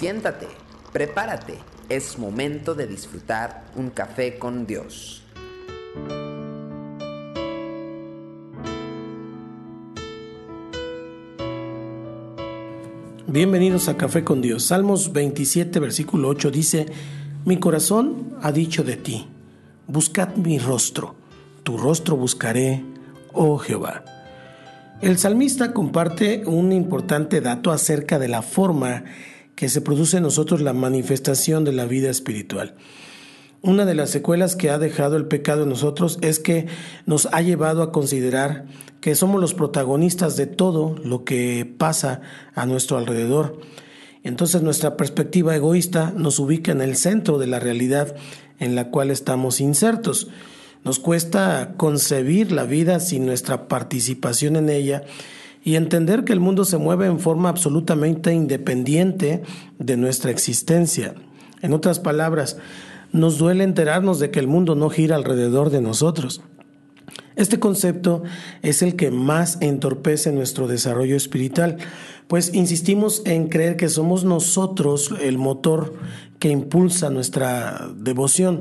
Siéntate, prepárate, es momento de disfrutar un café con Dios. Bienvenidos a Café con Dios. Salmos 27, versículo 8 dice, Mi corazón ha dicho de ti, buscad mi rostro, tu rostro buscaré, oh Jehová. El salmista comparte un importante dato acerca de la forma que se produce en nosotros la manifestación de la vida espiritual. Una de las secuelas que ha dejado el pecado en nosotros es que nos ha llevado a considerar que somos los protagonistas de todo lo que pasa a nuestro alrededor. Entonces nuestra perspectiva egoísta nos ubica en el centro de la realidad en la cual estamos insertos. Nos cuesta concebir la vida sin nuestra participación en ella y entender que el mundo se mueve en forma absolutamente independiente de nuestra existencia. En otras palabras, nos duele enterarnos de que el mundo no gira alrededor de nosotros. Este concepto es el que más entorpece nuestro desarrollo espiritual, pues insistimos en creer que somos nosotros el motor que impulsa nuestra devoción.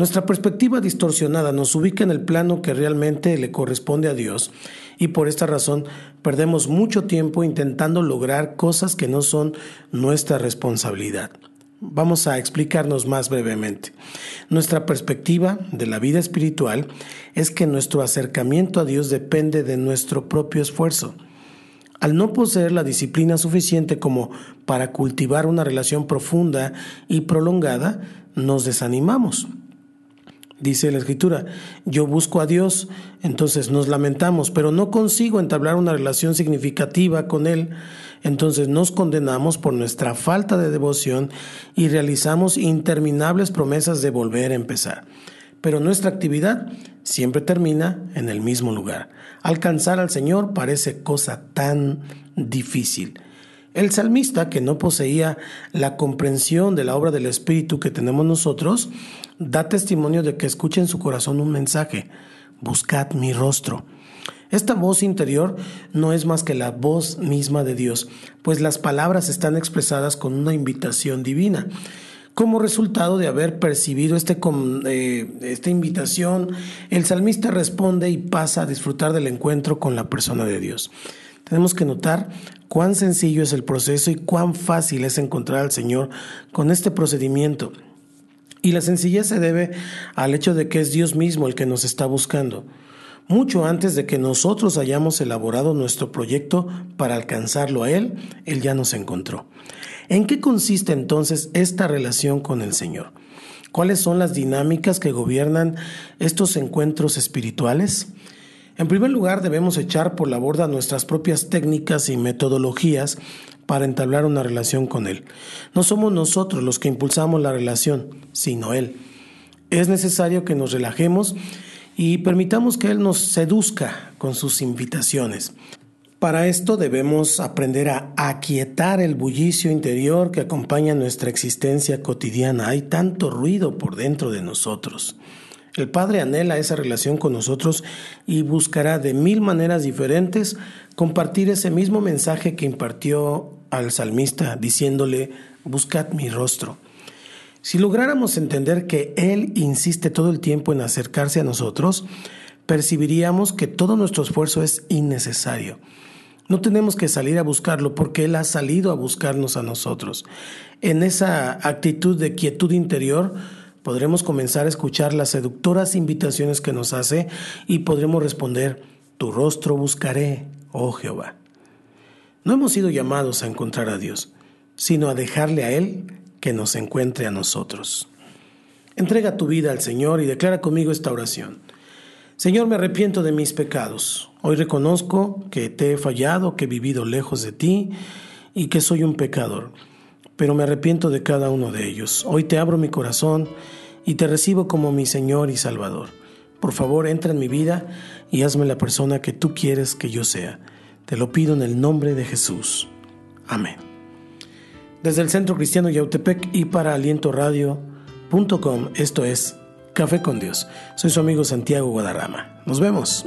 Nuestra perspectiva distorsionada nos ubica en el plano que realmente le corresponde a Dios y por esta razón perdemos mucho tiempo intentando lograr cosas que no son nuestra responsabilidad. Vamos a explicarnos más brevemente. Nuestra perspectiva de la vida espiritual es que nuestro acercamiento a Dios depende de nuestro propio esfuerzo. Al no poseer la disciplina suficiente como para cultivar una relación profunda y prolongada, nos desanimamos. Dice la escritura, yo busco a Dios, entonces nos lamentamos, pero no consigo entablar una relación significativa con Él, entonces nos condenamos por nuestra falta de devoción y realizamos interminables promesas de volver a empezar. Pero nuestra actividad siempre termina en el mismo lugar. Alcanzar al Señor parece cosa tan difícil. El salmista, que no poseía la comprensión de la obra del Espíritu que tenemos nosotros, da testimonio de que escucha en su corazón un mensaje, buscad mi rostro. Esta voz interior no es más que la voz misma de Dios, pues las palabras están expresadas con una invitación divina. Como resultado de haber percibido este, eh, esta invitación, el salmista responde y pasa a disfrutar del encuentro con la persona de Dios. Tenemos que notar cuán sencillo es el proceso y cuán fácil es encontrar al Señor con este procedimiento. Y la sencillez se debe al hecho de que es Dios mismo el que nos está buscando, mucho antes de que nosotros hayamos elaborado nuestro proyecto para alcanzarlo a Él, Él ya nos encontró. ¿En qué consiste entonces esta relación con el Señor? ¿Cuáles son las dinámicas que gobiernan estos encuentros espirituales? En primer lugar, debemos echar por la borda nuestras propias técnicas y metodologías para entablar una relación con Él. No somos nosotros los que impulsamos la relación, sino Él. Es necesario que nos relajemos y permitamos que Él nos seduzca con sus invitaciones. Para esto debemos aprender a aquietar el bullicio interior que acompaña nuestra existencia cotidiana. Hay tanto ruido por dentro de nosotros. El Padre anhela esa relación con nosotros y buscará de mil maneras diferentes compartir ese mismo mensaje que impartió al salmista, diciéndole, buscad mi rostro. Si lográramos entender que Él insiste todo el tiempo en acercarse a nosotros, percibiríamos que todo nuestro esfuerzo es innecesario. No tenemos que salir a buscarlo porque Él ha salido a buscarnos a nosotros. En esa actitud de quietud interior, podremos comenzar a escuchar las seductoras invitaciones que nos hace y podremos responder, tu rostro buscaré, oh Jehová. No hemos sido llamados a encontrar a Dios, sino a dejarle a Él que nos encuentre a nosotros. Entrega tu vida al Señor y declara conmigo esta oración. Señor, me arrepiento de mis pecados. Hoy reconozco que te he fallado, que he vivido lejos de ti y que soy un pecador pero me arrepiento de cada uno de ellos. Hoy te abro mi corazón y te recibo como mi Señor y Salvador. Por favor, entra en mi vida y hazme la persona que tú quieres que yo sea. Te lo pido en el nombre de Jesús. Amén. Desde el Centro Cristiano Yautepec y para alientoradio.com, esto es Café con Dios. Soy su amigo Santiago Guadarrama. Nos vemos.